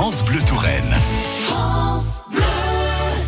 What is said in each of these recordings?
France Bleu Touraine.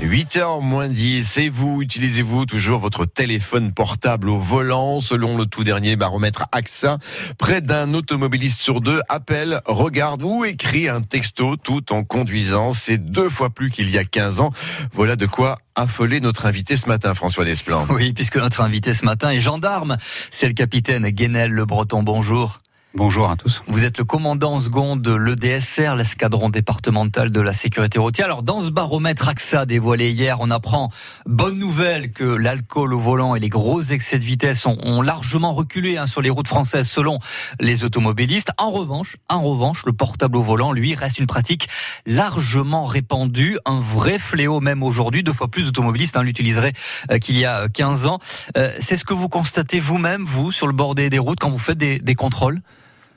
8h moins 10, et vous, utilisez-vous toujours votre téléphone portable au volant Selon le tout dernier baromètre AXA, près d'un automobiliste sur deux appelle, regarde ou écrit un texto tout en conduisant. C'est deux fois plus qu'il y a 15 ans. Voilà de quoi affoler notre invité ce matin, François Desplan. Oui, puisque notre invité ce matin est gendarme. C'est le capitaine Guénel Le Breton. Bonjour. Bonjour à tous. Vous êtes le commandant second de l'EDSR, l'escadron départemental de la sécurité routière. Alors, dans ce baromètre AXA dévoilé hier, on apprend, bonne nouvelle, que l'alcool au volant et les gros excès de vitesse ont, largement reculé hein, sur les routes françaises selon les automobilistes. En revanche, en revanche, le portable au volant, lui, reste une pratique largement répandue, un vrai fléau même aujourd'hui. Deux fois plus d'automobilistes hein, l'utiliseraient euh, qu'il y a 15 ans. Euh, c'est ce que vous constatez vous-même, vous, sur le bord des routes, quand vous faites des contrôles?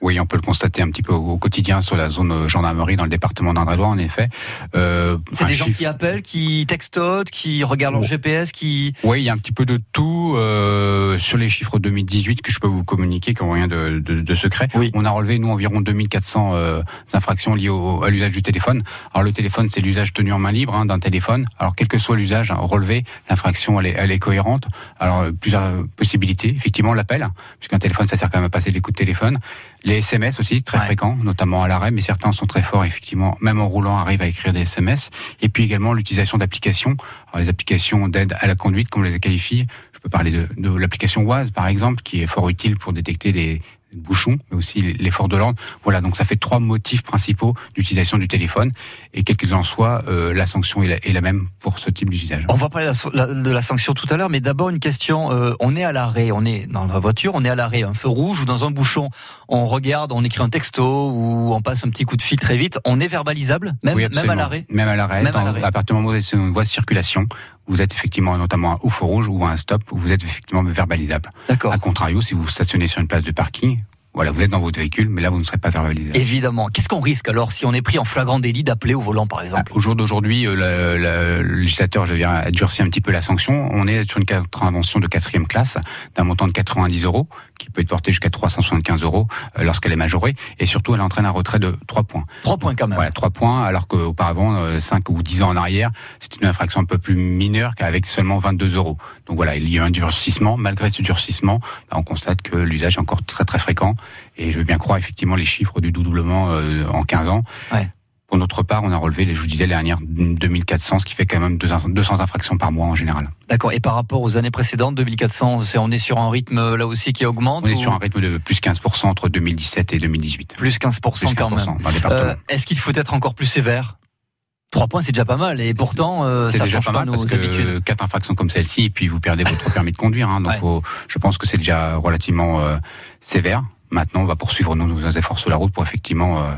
Oui, on peut le constater un petit peu au quotidien sur la zone gendarmerie dans le département d'Indre-et-Loire, en effet. Euh, c'est des gens qui appellent, qui textotent, qui regardent leur GPS, qui... Oui, il y a un petit peu de tout. Euh, sur les chiffres 2018 que je peux vous communiquer, qui n'ont rien de, de, de secret, oui. on a relevé, nous, environ 2400 euh, infractions liées au, à l'usage du téléphone. Alors le téléphone, c'est l'usage tenu en main libre hein, d'un téléphone. Alors quel que soit l'usage hein, relevé, l'infraction, elle est, elle est cohérente. Alors plusieurs possibilités. Effectivement, l'appel, puisqu'un téléphone, ça sert quand même à passer des coups de téléphone. Les SMS aussi, très fréquents, notamment à l'arrêt, mais certains sont très forts, effectivement, même en roulant, arrivent à écrire des SMS. Et puis également l'utilisation d'applications, les applications d'aide à la conduite, comme on les qualifie. Je peux parler de, de l'application WAZ, par exemple, qui est fort utile pour détecter des, bouchons, mais aussi l'effort de l'ordre. Voilà, donc ça fait trois motifs principaux d'utilisation du téléphone. Et quel qu'il en soit, euh, la sanction est la, est la, même pour ce type d'usage. On va parler de la sanction tout à l'heure, mais d'abord une question. Euh, on est à l'arrêt, on est dans la voiture, on est à l'arrêt, un feu rouge ou dans un bouchon. On regarde, on écrit un texto ou on passe un petit coup de fil très vite. On est verbalisable, même, même à l'arrêt Même à l'arrêt. À partir du moment où c'est une voie de circulation, vous êtes effectivement notamment un feu rouge ou un stop, vous êtes effectivement verbalisable. D'accord. A contrario, si vous stationnez sur une place de parking, voilà, vous êtes dans votre véhicule, mais là, vous ne serez pas verbalisé. Évidemment. Qu'est-ce qu'on risque alors si on est pris en flagrant délit d'appeler au volant, par exemple Au jour d'aujourd'hui, euh, le, le, législateur, je dire, a durci un petit peu la sanction. On est sur une contravention de quatrième classe d'un montant de 90 euros, qui peut être porté jusqu'à 375 euros euh, lorsqu'elle est majorée. Et surtout, elle entraîne un retrait de 3 points. 3 points quand même. Voilà, 3 points, alors qu'auparavant, 5 euh, ou 10 ans en arrière, c'était une infraction un peu plus mineure qu'avec seulement 22 euros. Donc voilà, il y a un durcissement. Malgré ce durcissement, bah, on constate que l'usage est encore très très fréquent. Et je veux bien croire effectivement les chiffres du doublement euh, en 15 ans. Ouais. Pour notre part, on a relevé, je vous disais, l'année dernière 2400, ce qui fait quand même 200 infractions par mois en général. D'accord. Et par rapport aux années précédentes, 2400, on est sur un rythme là aussi qui augmente On est sur un rythme de plus 15% entre 2017 et 2018. Plus 15%, plus 15% quand même. Euh, Est-ce qu'il faut être encore plus sévère? Trois points, c'est déjà pas mal. Et pourtant, euh, ça déjà change pas, mal nos habitudes. Quatre infractions comme celle-ci, et puis vous perdez votre permis de conduire. Hein, donc, faut, je pense que c'est déjà relativement euh, sévère. Maintenant, on va poursuivre nos, efforts sur la route pour effectivement euh,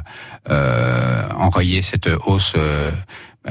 euh, enrayer cette hausse, euh,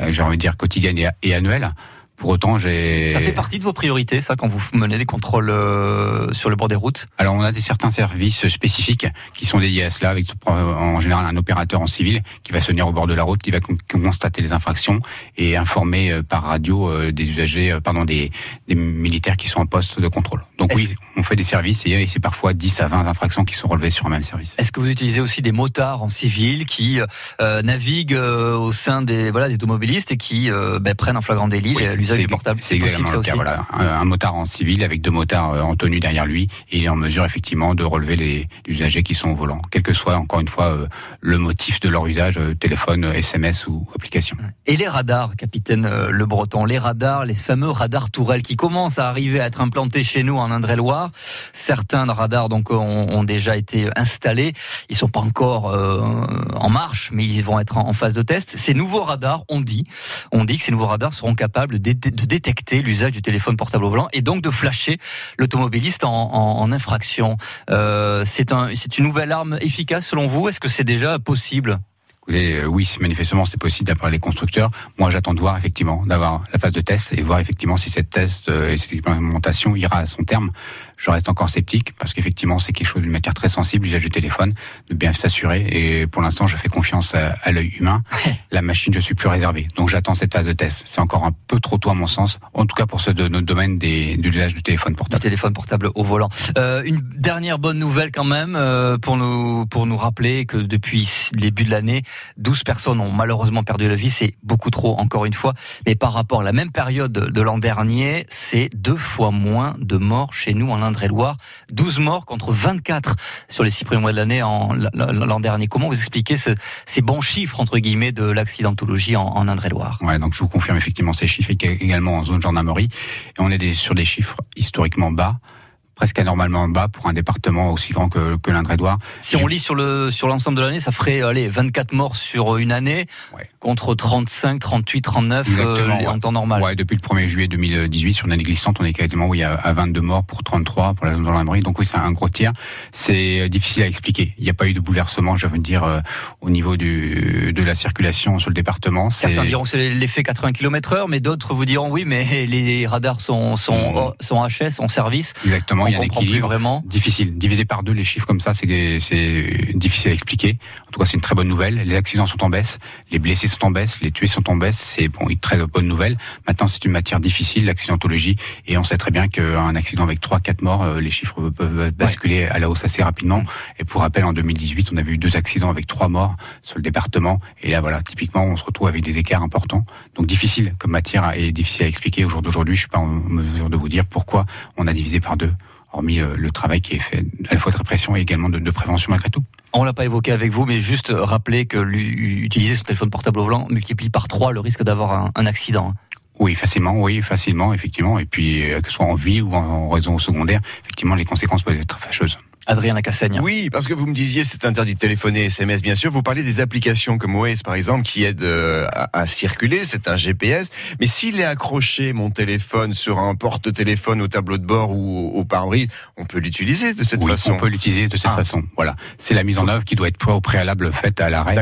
j'ai envie de dire quotidienne et annuelle. Pour autant, j'ai. Ça fait partie de vos priorités, ça, quand vous menez des contrôles euh, sur le bord des routes? Alors, on a des certains services spécifiques qui sont dédiés à cela, avec en général un opérateur en civil qui va se tenir au bord de la route, qui va constater les infractions et informer euh, par radio euh, des usagers, pardon, des, des, militaires qui sont en poste de contrôle. Donc oui, on fait des services et c'est parfois 10 à 20 infractions qui sont relevées sur un même service. Est-ce que vous utilisez aussi des motards en civil qui euh, naviguent au sein des voilà des automobilistes et qui ben, prennent un flagrant délit oui c'est exactement le cas. Voilà. Un, motard en civil avec deux motards euh, en tenue derrière lui, et il est en mesure effectivement de relever les, usagers qui sont au volant, quel que soit encore une fois euh, le motif de leur usage, euh, téléphone, SMS ou application. Et les radars, capitaine Le Breton, les radars, les fameux radars tourelles qui commencent à arriver à être implantés chez nous en Indre-et-Loire. Certains radars donc ont, ont, déjà été installés. Ils sont pas encore euh, en marche, mais ils vont être en, en phase de test. Ces nouveaux radars, on dit, on dit que ces nouveaux radars seront capables de détecter l'usage du téléphone portable au volant et donc de flasher l'automobiliste en, infraction. Euh, c'est un, une nouvelle arme efficace selon vous? Est-ce que c'est déjà possible? Euh, oui, manifestement c'est possible d'après les constructeurs. Moi, j'attends de voir effectivement, d'avoir la phase de test et voir effectivement si cette test euh, et cette expérimentation ira à son terme. Je reste encore sceptique parce qu'effectivement c'est quelque chose d'une matière très sensible, l'usage du téléphone, de bien s'assurer. Et pour l'instant, je fais confiance à, l'œil humain. la machine, je suis plus réservé. Donc j'attends cette phase de test. C'est encore un peu trop tôt à mon sens, en tout cas pour ce de notre domaine des, de l'usage du téléphone portable. Du téléphone portable au volant. Euh, une dernière bonne nouvelle quand même euh, pour nous pour nous rappeler que depuis le début de l'année 12 personnes ont malheureusement perdu la vie. C'est beaucoup trop, encore une fois. Mais par rapport à la même période de l'an dernier, c'est deux fois moins de morts chez nous en Indre-et-Loire. 12 morts contre 24 sur les six premiers mois de l'année l'an dernier. Comment vous expliquez ces bons chiffres, entre guillemets, de l'accidentologie en, Indre-et-Loire? Ouais, donc je vous confirme effectivement ces chiffres également en zone gendarmerie. Et on est sur des chiffres historiquement bas presque anormalement bas pour un département aussi grand que, que l'Indre-et-Loire. Si on lit sur le sur l'ensemble de l'année, ça ferait allez 24 morts sur une année contre 35, 38, 39 en temps normal. Ouais, depuis le 1er juillet 2018 sur l'année glissante, on est quasiment oui à 22 morts pour 33 pour la zone de gendarmerie. Donc oui, c'est un gros tir. C'est euh, difficile à expliquer. Il n'y a pas eu de bouleversement, je veux dire euh, au niveau du de la circulation sur le département. Certains diront que c'est l'effet 80 km/h, mais d'autres vous diront oui, mais les radars sont sont, mmh. sont HS, sont service. Exactement il y a un équilibre vraiment. difficile. Diviser par deux les chiffres comme ça, c'est difficile à expliquer. En tout cas, c'est une très bonne nouvelle. Les accidents sont en baisse, les blessés sont en baisse, les tués sont en baisse. C'est bon, une très bonne nouvelle. Maintenant, c'est une matière difficile, l'accidentologie, et on sait très bien qu'un accident avec 3-4 morts, euh, les chiffres peuvent basculer à la hausse assez rapidement. Et pour rappel, en 2018, on avait eu deux accidents avec trois morts sur le département. Et là, voilà, typiquement, on se retrouve avec des écarts importants. Donc difficile comme matière et difficile à expliquer. Au jour d'aujourd'hui, je suis pas en mesure de vous dire pourquoi on a divisé par deux hormis euh, le travail qui est fait à la fois de répression et également de, prévention malgré tout. On l'a pas évoqué avec vous, mais juste rappeler que utiliser son téléphone portable au volant multiplie par trois le risque d'avoir un, accident. Oui, facilement, oui, facilement, effectivement. Et puis, euh, que ce soit en vie ou en raison secondaire, effectivement, les conséquences peuvent être fâcheuses. Adrien Lacassaigne. Oui, parce que vous me disiez c'est interdit de téléphoner, SMS bien sûr. Vous parlez des applications comme Waze par exemple qui aident euh, à, circuler, c'est un GPS. Mais s'il est accroché mon téléphone sur un porte-téléphone au tableau de bord ou au pare-brise, on peut l'utiliser de cette oui, façon. On peut l'utiliser de cette ah. façon. Voilà, c'est la mise en œuvre qui doit être au préalable faite à l'arrêt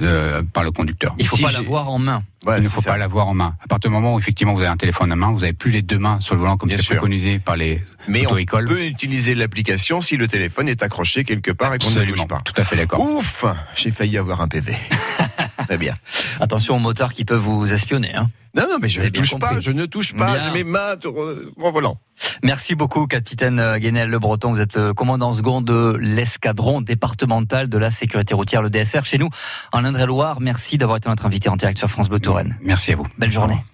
euh, par le conducteur. Il faut pas l'avoir en main. Il ne faut pas l'avoir en main. À partir du moment où effectivement vous avez un téléphone en main, vous n'avez plus les deux mains sur le volant comme c'est préconisé par les Mais on peut utiliser l'application si le téléphone est accroché quelque part et qu'on ne bouge pas. Tout à fait d'accord. Ouf, j'ai failli avoir un PV. Très bien. Attention aux motards qui peuvent vous espionner. Hein. Non, non, mais je ne touche pas, je ne touche pas, j'ai mes mains en volant. Merci beaucoup, capitaine euh, Guénel Le Breton. Vous êtes euh, commandant second de l'escadron départemental de la sécurité routière, le DSR, chez nous, en Indre-et-Loire. Merci d'avoir été notre invité en direct sur France Bleu Touraine. Merci à vous. Belle journée.